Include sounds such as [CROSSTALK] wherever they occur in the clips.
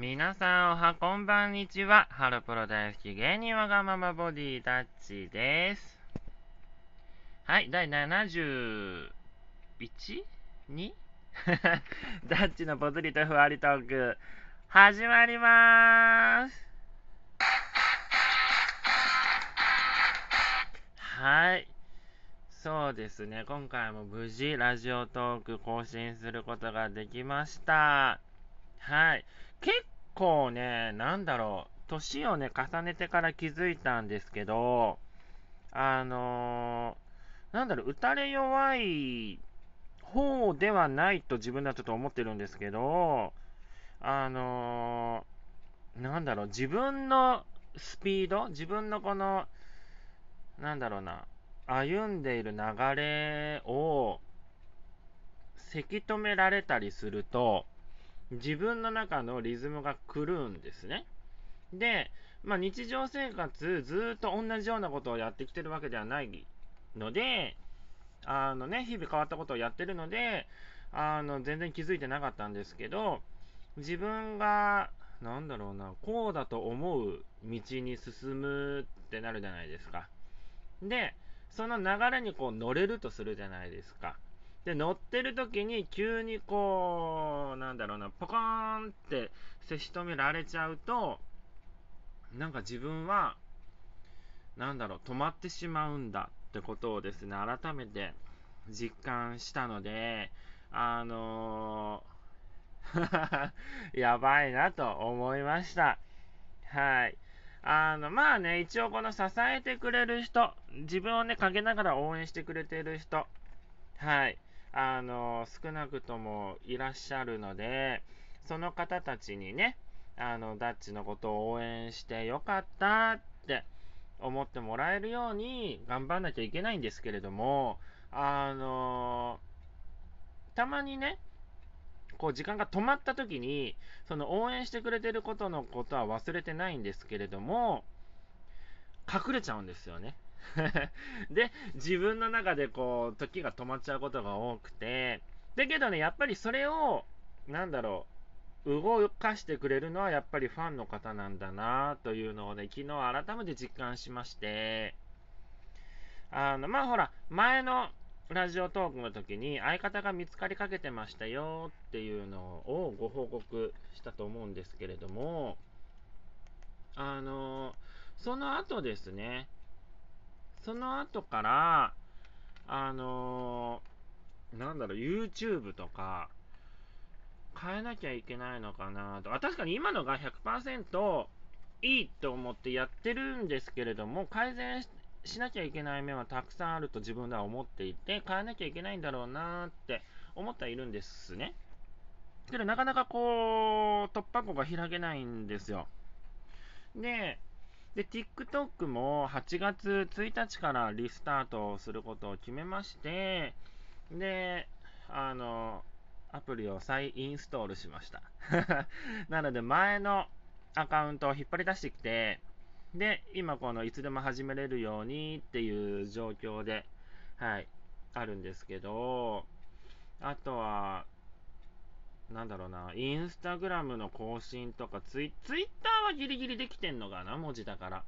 皆さんおはこんばんにちは。ハロプロ大好き芸人わがままボディタッチです。はい、第 71?2? [LAUGHS] ダッチのぽつりとふわりトーク、始まりまーす。はい。そうですね。今回も無事ラジオトーク更新することができました。はい。結構ね、なんだろう、年をね、重ねてから気づいたんですけど、あのーなんだろう、打たれ弱い方ではないと自分ではちょっと思ってるんですけど、あのーなんだろう、自分のスピード、自分のこの、なんだろうな、歩んでいる流れを、せき止められたりすると、自分の中のリズムが狂うんですね。で、まあ、日常生活、ずっと同じようなことをやってきてるわけではないので、あのね、日々変わったことをやってるので、あの、全然気づいてなかったんですけど、自分が、なんだろうな、こうだと思う道に進むってなるじゃないですか。で、その流れにこう乗れるとするじゃないですか。で、乗ってる時に急にこう、なんだろうな、ポカーンって差し止められちゃうと、なんか自分は、なんだろう、止まってしまうんだってことをですね、改めて実感したので、あのー [LAUGHS] やばいなと思いました。はい。あの、まあね、一応この支えてくれる人、自分をね、陰ながら応援してくれてる人、はい。あの、少なくともいらっしゃるので、その方たちにね、あの、ダッチのことを応援してよかったって思ってもらえるように頑張んなきゃいけないんですけれども、あの、たまにね、こう時間が止まった時に、その応援してくれてることのことは忘れてないんですけれども、隠れちゃうんですよね。[LAUGHS] で、自分の中でこう、時が止まっちゃうことが多くて、だけどね、やっぱりそれを、なんだろう、動かしてくれるのはやっぱりファンの方なんだなというのをね、昨日改めて実感しまして、あの、まあほら、前のラジオトークの時に相方が見つかりかけてましたよっていうのをご報告したと思うんですけれども、あの、その後ですね、その後から、あのなんだろう、YouTube とか、変えなきゃいけないのかなと。あ確かに今のが100%いいと思ってやってるんですけれども、改善ししなきゃいけない面はたくさんあると自分では思っていて、変えなきゃいけないんだろうなって思ってはいるんですね。けどなかなかこう、突破口が開けないんですよ。で、で、TikTok も8月1日からリスタートすることを決めまして、で、あの、アプリを再インストールしました。[LAUGHS] なので、前のアカウントを引っ張り出してきて、で、今このいつでも始めれるようにっていう状況で、はい、あるんですけど、あとは、なんだろうな、インスタグラムの更新とかツイ、ツイッターはギリギリできてんのかな、文字だから。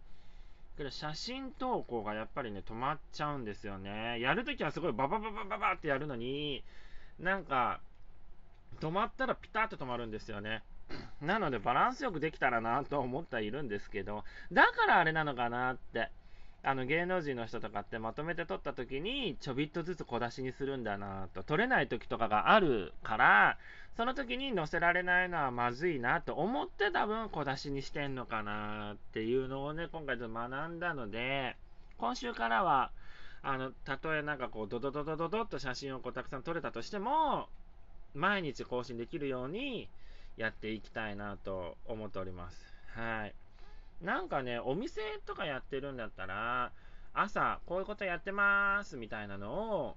けど写真投稿がやっぱりね、止まっちゃうんですよね。やるときはすごいババババババってやるのに、なんか、止まったらピタッと止まるんですよね。なのでバランスよくできたらなと思ってはいるんですけど、だからあれなのかなって。あの芸能人の人とかってまとめて撮った時にちょびっとずつ小出しにするんだなと。撮れない時とかがあるから、その時に載せられないのはまずいなと思って多分小出しにしてんのかなっていうのをね、今回ちょっと学んだので、今週からは、あの、たとえなんかこう、ドドドドドドっと写真をこうたくさん撮れたとしても、毎日更新できるようにやっていきたいなと思っております。はい。なんかね、お店とかやってるんだったら、朝、こういうことやってまーすみたいなのを、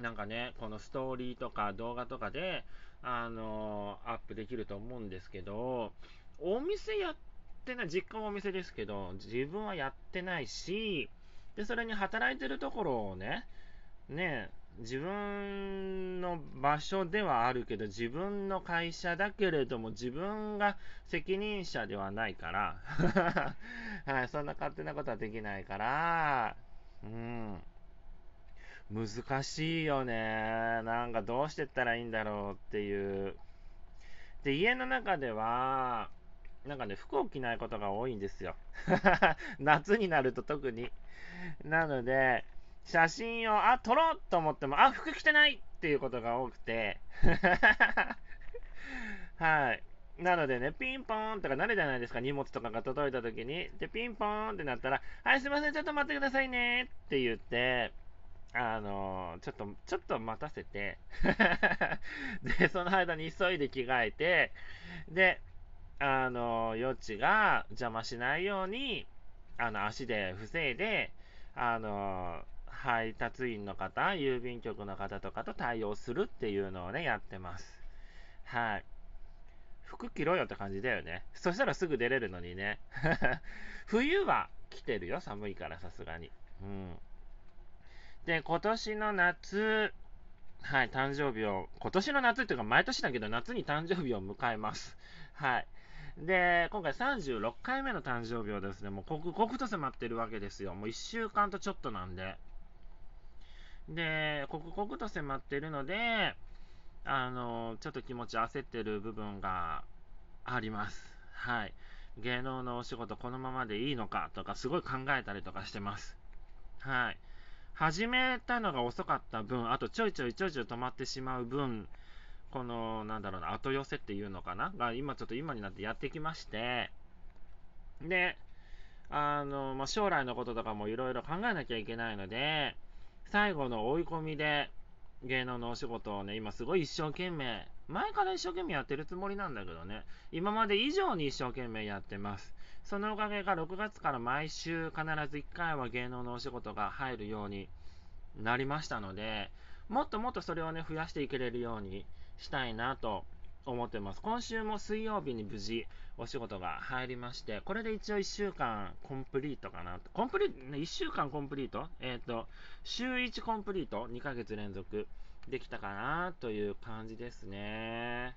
なんかね、このストーリーとか動画とかで、あのアップできると思うんですけど、お店やってない、実家はお店ですけど、自分はやってないし、で、それに働いてるところをね、ね、自分の場所ではあるけど、自分の会社だけれども、自分が責任者ではないから、[LAUGHS] はい、そんな勝手なことはできないから、うん、難しいよね。なんかどうしてったらいいんだろうっていう。で、家の中では、なんかね、服を着ないことが多いんですよ。[LAUGHS] 夏になると特に。なので、写真を、あ、撮ろうと思っても、あ、服着てないっていうことが多くて。[LAUGHS] はい。なのでね、ピンポーンとかなるじゃないですか、荷物とかが届いた時に。で、ピンポーンってなったら、はい、すいません、ちょっと待ってくださいねって言って、あのちょっと、ちょっと待たせて [LAUGHS] で、その間に急いで着替えて、で、あの、余地が邪魔しないように、あの、足で防いで、あの、配達員の方、郵便局の方とかと対応するっていうのをね、やってます。はい。服着ろよって感じだよね。そしたらすぐ出れるのにね。[LAUGHS] 冬は来てるよ、寒いからさすがに。うん。で、今年の夏、はい、誕生日を、今年の夏っていうか毎年だけど夏に誕生日を迎えます。はい。で、今回36回目の誕生日をですね、もう刻々と迫ってるわけですよ。もう1週間とちょっとなんで。で、刻々と迫ってるので、あの、ちょっと気持ち焦ってる部分があります。はい。芸能のお仕事このままでいいのかとか、すごい考えたりとかしてます。はい。始めたのが遅かった分、あとちょいちょいちょいちょい止まってしまう分、この、なんだろうな、後寄せっていうのかな？が、今ちょっと今になってやってきまして、で、あの、まあ、将来のこととかもいろいろ考えなきゃいけないので、最後の追い込みで芸能のお仕事をね、今すごい一生懸命、前から一生懸命やってるつもりなんだけどね、今まで以上に一生懸命やってます。そのおかげが6月から毎週必ず1回は芸能のお仕事が入るようになりましたので、もっともっとそれをね、増やしていけれるようにしたいなと思ってます。今週も水曜日に無事お仕事が入りまして、これで一応1週間コンプリートかな。コンプリート、1週間コンプリート？えっ、ー、と、週1コンプリート ?2 ヶ月連続できたかなという感じですね。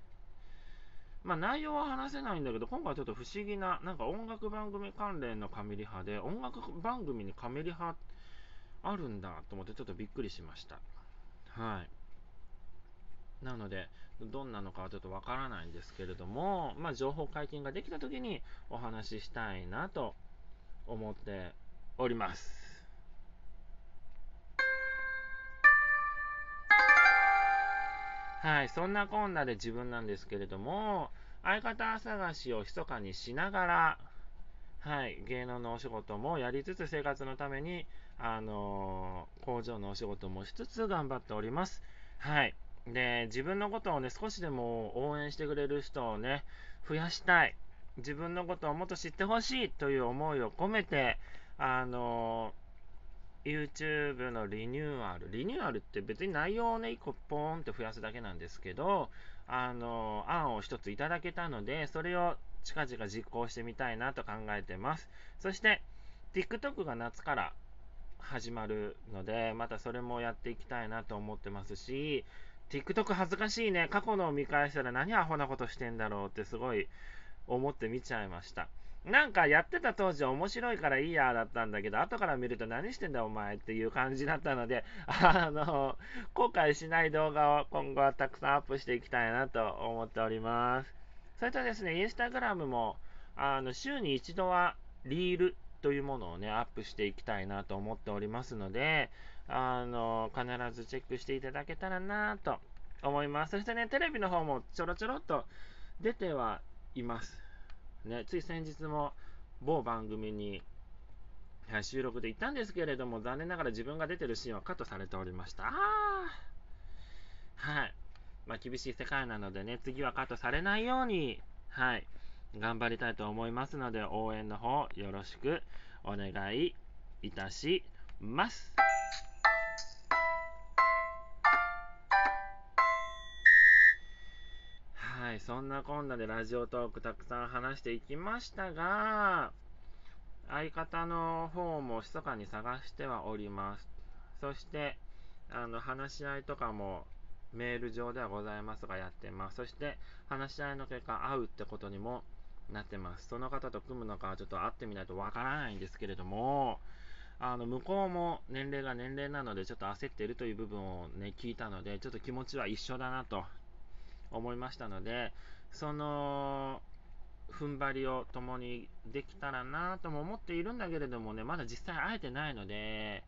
まあ内容は話せないんだけど、今回ちょっと不思議な、なんか音楽番組関連のカメリ派で、音楽番組にカメリ派あるんだと思ってちょっとびっくりしました。はい。なので、どんなのかはちょっとわからないんですけれども、まあ、情報解禁ができたときにお話ししたいなと思っております。はい、そんなこんなで自分なんですけれども、相方探しを密かにしながら、はい、芸能のお仕事もやりつつ生活のために、あのー、工場のお仕事もしつつ頑張っております。はい。で、自分のことをね、少しでも応援してくれる人をね、増やしたい。自分のことをもっと知ってほしいという思いを込めて、あの YouTube のリニューアル。リニューアルって別に内容をね、1個ポーンって増やすだけなんですけど、あの案を1ついただけたので、それを近々実行してみたいなと考えてます。そして、TikTok が夏から始まるので、またそれもやっていきたいなと思ってますし、TikTok 恥ずかしいね。過去のを見返したら何アホなことしてんだろうってすごい思って見ちゃいました。なんかやってた当時は面白いからいいやだったんだけど、後から見ると何してんだお前っていう感じだったので、あの、後悔しない動画を今後はたくさんアップしていきたいなと思っております。それとですね、インスタグラムも、あの、週に一度はリールというものをね、アップしていきたいなと思っておりますので、あの、必ずチェックしていただけたらなと思います。そしてね、テレビの方もちょろちょろっと出てはいます。ね、つい先日も某番組に、はい、収録で行ったんですけれども、残念ながら自分が出てるシーンはカットされておりました。あはい。まあ、厳しい世界なのでね、次はカットされないように、はい、頑張りたいと思いますので、応援の方よろしくお願いいたします。そんなこんなでラジオトークたくさん話していきましたが、相方の方も密かに探してはおります。そして、あの話し合いとかもメール上ではございますがやってます。そして話し合いの結果会うってことにもなってます。その方と組むのかちょっと会ってみないとわからないんですけれども、あの向こうも年齢が年齢なのでちょっと焦っているという部分をね聞いたのでちょっと気持ちは一緒だなと思いましたのでその踏ん張りを共にできたらなとも思っているんだけれどもねまだ実際会えてないので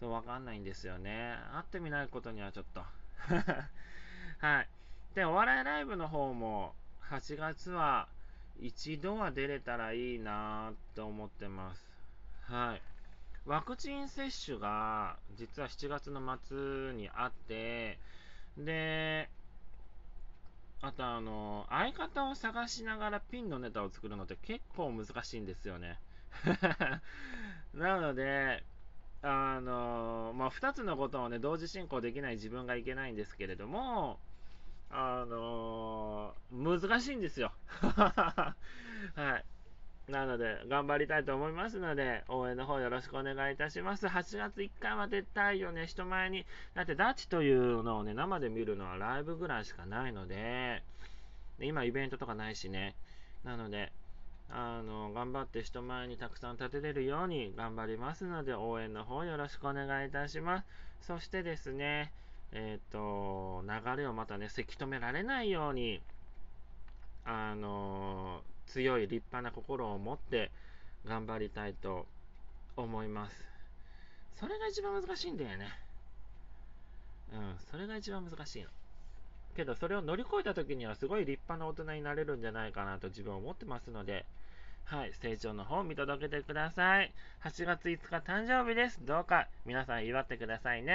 そうわかんないんですよね。会ってみないことにはちょっと。[LAUGHS] はい。でお笑いライブの方も8月は一度は出れたらいいなと思ってます。はい。ワクチン接種が実は7月の末にあって、で、あとあの、相方を探しながらピンのネタを作るのって結構難しいんですよね。[LAUGHS] なので、あの、まあ、2つのことをね、同時進行できない自分がいけないんですけれども、あの難しいんですよ。[LAUGHS] はい。なので、頑張りたいと思いますので、応援の方よろしくお願いいたします。8月1回は出たいよね、人前に。だって、ダチというのをね、生で見るのはライブぐらいしかないので、今イベントとかないしね。なので、あの、頑張って人前にたくさん立てれるように頑張りますので、応援の方よろしくお願いいたします。そしてですね、えっ、ー、と、流れをまたね、せき止められないように、あの強い立派な心を持って頑張りたいと思います。それが一番難しいんだよね。うん、それが一番難しいの。けど、それを乗り越えた時にはすごい立派な大人になれるんじゃないかなと自分は思ってますので、はい、成長の方を見届けてください。8月5日誕生日です。どうか皆さん祝ってくださいね。